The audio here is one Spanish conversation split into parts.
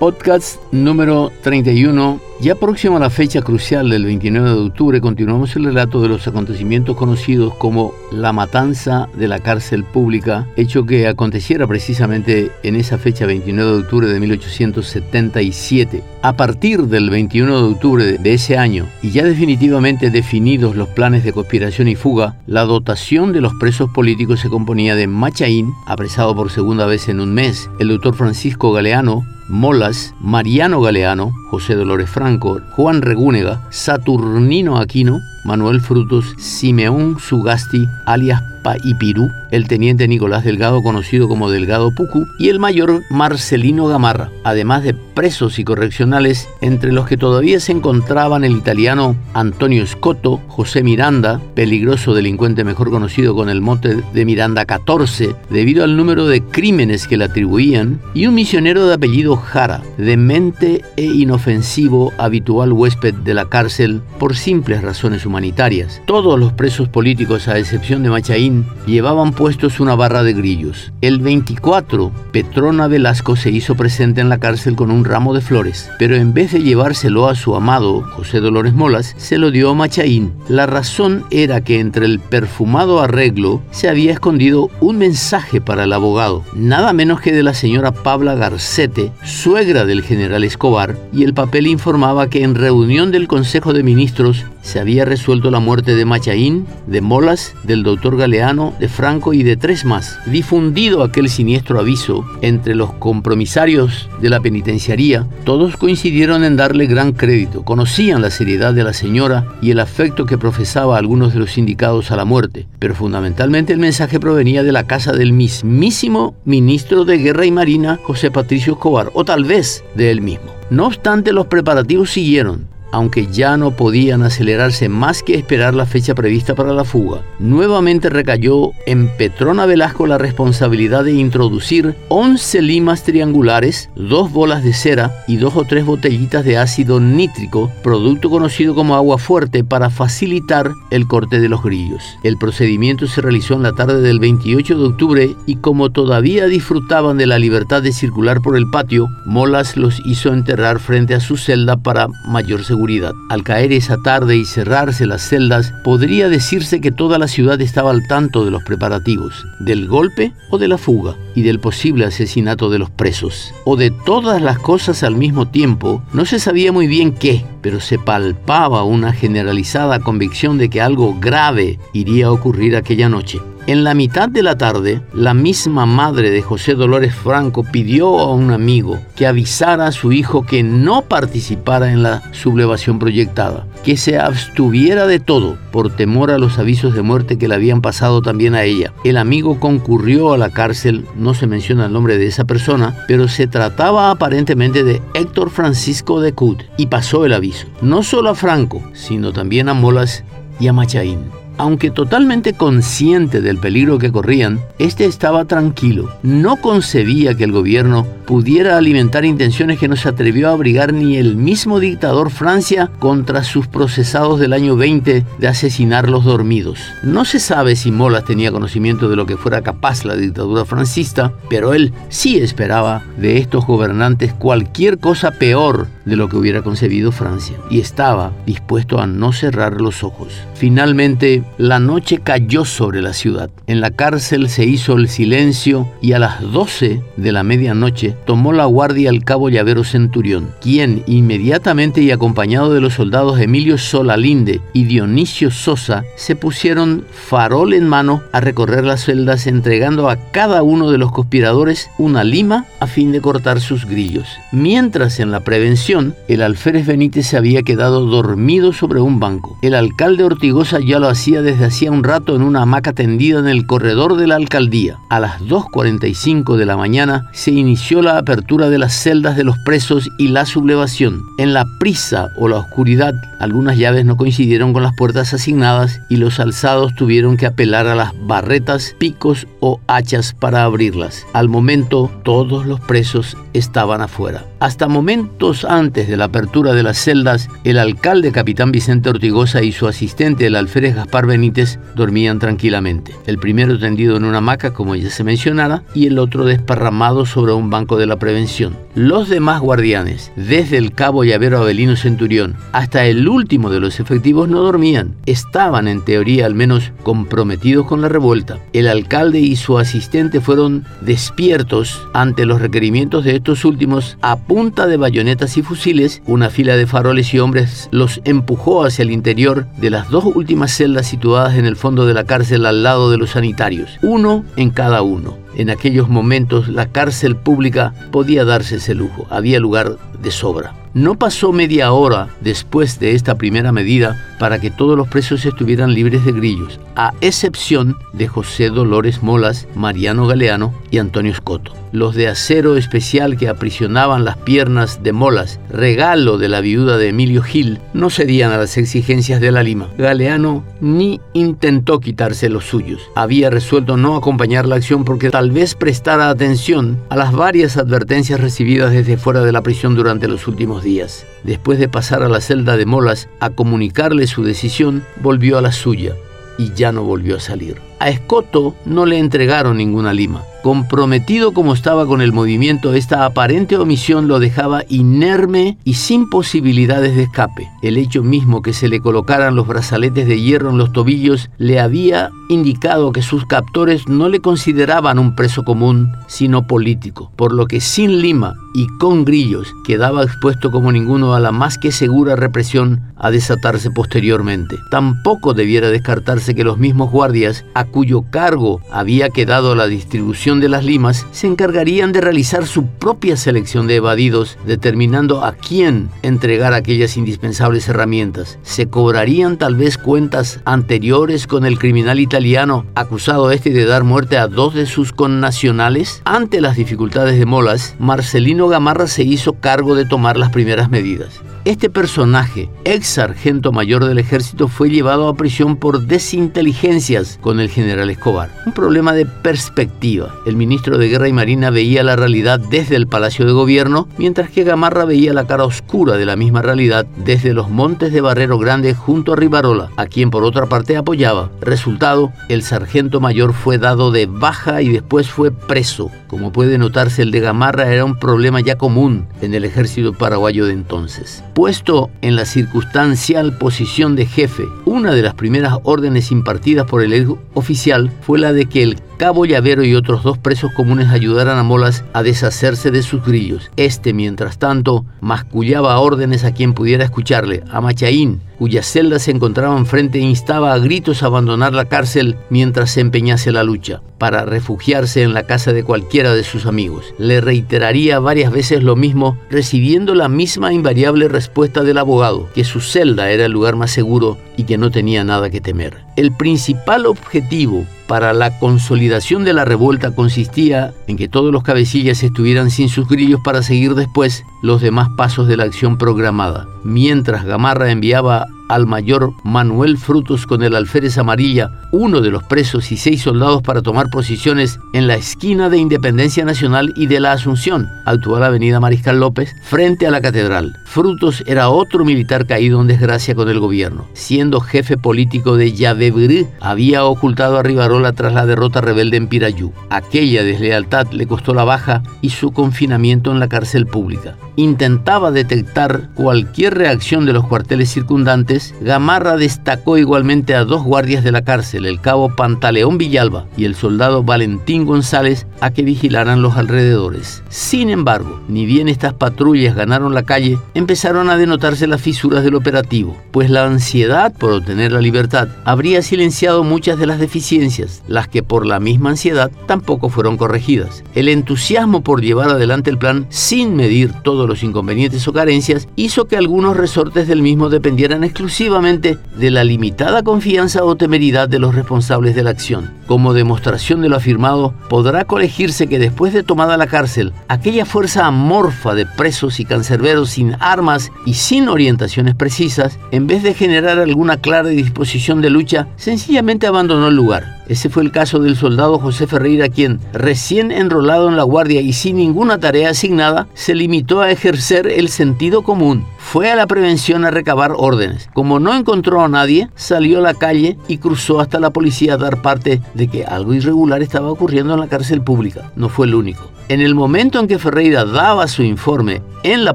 Podcast número 31. Ya próximo a la fecha crucial del 29 de octubre, continuamos el relato de los acontecimientos conocidos como la matanza de la cárcel pública, hecho que aconteciera precisamente en esa fecha 29 de octubre de 1877. A partir del 21 de octubre de ese año, y ya definitivamente definidos los planes de conspiración y fuga, la dotación de los presos políticos se componía de Machaín, apresado por segunda vez en un mes, el doctor Francisco Galeano, Molas, Mariano Galeano, José Dolores Franco, Juan Regúnega, Saturnino Aquino, Manuel Frutos, Simeón Sugasti, alias Paipirú, el teniente Nicolás Delgado, conocido como Delgado Pucu, y el mayor Marcelino Gamarra, además de presos y correccionales, entre los que todavía se encontraban el italiano Antonio Scotto, José Miranda, peligroso delincuente mejor conocido con el mote de Miranda 14, debido al número de crímenes que le atribuían, y un misionero de apellido Jara, demente e inofensivo, habitual huésped de la cárcel por simples razones humanitarias. Todos los presos políticos, a excepción de Machaín, llevaban puestos una barra de grillos. El 24, Petrona Velasco se hizo presente en la cárcel con un ramo de flores, pero en vez de llevárselo a su amado, José Dolores Molas, se lo dio a Machaín. La razón era que entre el perfumado arreglo se había escondido un mensaje para el abogado, nada menos que de la señora Pabla Garcete, suegra del general Escobar, y el papel informaba que en reunión del Consejo de Ministros se había resuelto la muerte de Machaín, de Molas, del doctor Galeano, de Franco y de tres más. Difundido aquel siniestro aviso entre los compromisarios de la penitenciaría, todos coincidieron en darle gran crédito, conocían la seriedad de la señora y el afecto que profesaba a algunos de los indicados a la muerte, pero fundamentalmente el mensaje provenía de la casa del mismísimo ministro de Guerra y Marina, José Patricio Escobar, o tal vez de él mismo. No obstante, los preparativos siguieron aunque ya no podían acelerarse más que esperar la fecha prevista para la fuga. Nuevamente recayó en Petrona Velasco la responsabilidad de introducir 11 limas triangulares, dos bolas de cera y dos o tres botellitas de ácido nítrico, producto conocido como agua fuerte, para facilitar el corte de los grillos. El procedimiento se realizó en la tarde del 28 de octubre y como todavía disfrutaban de la libertad de circular por el patio, Molas los hizo enterrar frente a su celda para mayor seguridad al caer esa tarde y cerrarse las celdas, podría decirse que toda la ciudad estaba al tanto de los preparativos, del golpe o de la fuga, y del posible asesinato de los presos. O de todas las cosas al mismo tiempo, no se sabía muy bien qué, pero se palpaba una generalizada convicción de que algo grave iría a ocurrir aquella noche. En la mitad de la tarde, la misma madre de José Dolores Franco pidió a un amigo que avisara a su hijo que no participara en la sublevación proyectada, que se abstuviera de todo por temor a los avisos de muerte que le habían pasado también a ella. El amigo concurrió a la cárcel, no se menciona el nombre de esa persona, pero se trataba aparentemente de Héctor Francisco de Cut y pasó el aviso, no solo a Franco, sino también a Molas y a Machaín. Aunque totalmente consciente del peligro que corrían, este estaba tranquilo. No concebía que el gobierno pudiera alimentar intenciones que no se atrevió a abrigar ni el mismo dictador Francia contra sus procesados del año 20 de asesinar los dormidos. No se sabe si Molas tenía conocimiento de lo que fuera capaz la dictadura francista, pero él sí esperaba de estos gobernantes cualquier cosa peor de lo que hubiera concebido Francia y estaba dispuesto a no cerrar los ojos. Finalmente, la noche cayó sobre la ciudad. En la cárcel se hizo el silencio y a las 12 de la medianoche tomó la guardia el cabo Llavero Centurión, quien inmediatamente y acompañado de los soldados Emilio Solalinde y Dionisio Sosa se pusieron farol en mano a recorrer las celdas entregando a cada uno de los conspiradores una lima a fin de cortar sus grillos. Mientras en la prevención, el alférez Benítez se había quedado dormido sobre un banco. El alcalde Ortigosa ya lo hacía desde hacía un rato en una hamaca tendida en el corredor de la alcaldía. A las 2.45 de la mañana se inició la apertura de las celdas de los presos y la sublevación. En la prisa o la oscuridad, algunas llaves no coincidieron con las puertas asignadas y los alzados tuvieron que apelar a las barretas, picos o hachas para abrirlas. Al momento, todos los presos estaban afuera. Hasta momentos antes de la apertura de las celdas, el alcalde capitán Vicente Ortigosa y su asistente, el alférez Gaspar Benítez, dormían tranquilamente. El primero tendido en una hamaca, como ya se mencionara, y el otro desparramado sobre un banco de la prevención. Los demás guardianes, desde el cabo llavero Abelino Centurión hasta el último de los efectivos, no dormían. Estaban, en teoría al menos, comprometidos con la revuelta. El alcalde y su asistente fueron despiertos ante los requerimientos de estos últimos a punta de bayonetas y fusiles. Una fila de faroles y hombres los empujó hacia el interior de las dos últimas celdas situadas en el fondo de la cárcel al lado de los sanitarios, uno en cada uno. En aquellos momentos la cárcel pública podía darse ese lujo, había lugar de sobra. No pasó media hora después de esta primera medida para que todos los presos estuvieran libres de grillos, a excepción de José Dolores Molas, Mariano Galeano y Antonio Escoto. Los de acero especial que aprisionaban las piernas de Molas, regalo de la viuda de Emilio Gil, no cedían a las exigencias de la Lima. Galeano ni intentó quitarse los suyos. Había resuelto no acompañar la acción porque tal vez prestara atención a las varias advertencias recibidas desde fuera de la prisión durante los últimos días. Después de pasar a la celda de Molas a comunicarle su decisión, volvió a la suya y ya no volvió a salir. A Escoto no le entregaron ninguna lima. Comprometido como estaba con el movimiento, esta aparente omisión lo dejaba inerme y sin posibilidades de escape. El hecho mismo que se le colocaran los brazaletes de hierro en los tobillos le había indicado que sus captores no le consideraban un preso común, sino político, por lo que sin lima y con grillos quedaba expuesto como ninguno a la más que segura represión a desatarse posteriormente. Tampoco debiera descartarse que los mismos guardias, cuyo cargo había quedado la distribución de las limas se encargarían de realizar su propia selección de evadidos, determinando a quién entregar aquellas indispensables herramientas. Se cobrarían tal vez cuentas anteriores con el criminal italiano acusado este de dar muerte a dos de sus connacionales. Ante las dificultades de Molas, Marcelino Gamarra se hizo cargo de tomar las primeras medidas. Este personaje, ex sargento mayor del ejército, fue llevado a prisión por desinteligencias con el general Escobar. Un problema de perspectiva. El ministro de Guerra y Marina veía la realidad desde el Palacio de Gobierno, mientras que Gamarra veía la cara oscura de la misma realidad desde los montes de Barrero Grande junto a Rivarola, a quien por otra parte apoyaba. Resultado, el sargento mayor fue dado de baja y después fue preso. Como puede notarse, el de Gamarra era un problema ya común en el ejército paraguayo de entonces. Puesto en la circunstancial posición de jefe, una de las primeras órdenes impartidas por el oficial fue la de que el cabo Llavero y otros dos presos comunes ayudaran a Molas a deshacerse de sus grillos. Este, mientras tanto, mascullaba órdenes a quien pudiera escucharle, a Machaín, cuya celda se encontraba enfrente e instaba a gritos a abandonar la cárcel mientras se empeñase la lucha, para refugiarse en la casa de cualquiera de sus amigos. Le reiteraría varias veces lo mismo, recibiendo la misma invariable respuesta del abogado, que su celda era el lugar más seguro y que no tenía nada que temer. El principal objetivo para la consolidación de la revuelta consistía en que todos los cabecillas estuvieran sin sus grillos para seguir después los demás pasos de la acción programada. Mientras Gamarra enviaba al mayor Manuel Frutos con el alférez amarilla, uno de los presos y seis soldados para tomar posiciones en la esquina de Independencia Nacional y de la Asunción, actual Avenida Mariscal López, frente a la catedral. Frutos era otro militar caído en desgracia con el gobierno. Siendo jefe político de Yavebrú, había ocultado a Rivarola tras la derrota rebelde en Pirayú. Aquella deslealtad le costó la baja y su confinamiento en la cárcel pública. Intentaba detectar cualquier reacción de los cuarteles circundantes Gamarra destacó igualmente a dos guardias de la cárcel, el cabo Pantaleón Villalba y el soldado Valentín González, a que vigilaran los alrededores. Sin embargo, ni bien estas patrullas ganaron la calle, empezaron a denotarse las fisuras del operativo, pues la ansiedad por obtener la libertad habría silenciado muchas de las deficiencias, las que por la misma ansiedad tampoco fueron corregidas. El entusiasmo por llevar adelante el plan sin medir todos los inconvenientes o carencias hizo que algunos resortes del mismo dependieran exclusivamente exclusivamente de la limitada confianza o temeridad de los responsables de la acción. Como demostración de lo afirmado, podrá colegirse que después de tomada la cárcel, aquella fuerza amorfa de presos y cancerberos sin armas y sin orientaciones precisas, en vez de generar alguna clara disposición de lucha, sencillamente abandonó el lugar ese fue el caso del soldado José Ferreira, quien, recién enrolado en la guardia y sin ninguna tarea asignada, se limitó a ejercer el sentido común. Fue a la prevención a recabar órdenes. Como no encontró a nadie, salió a la calle y cruzó hasta la policía a dar parte de que algo irregular estaba ocurriendo en la cárcel pública. No fue el único. En el momento en que Ferreira daba su informe en la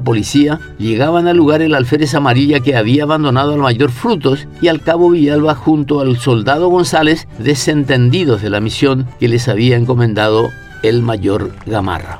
policía, llegaban al lugar el alférez amarilla que había abandonado al mayor Frutos y al cabo Villalba junto al soldado González, desentendidos de la misión que les había encomendado el mayor Gamarra.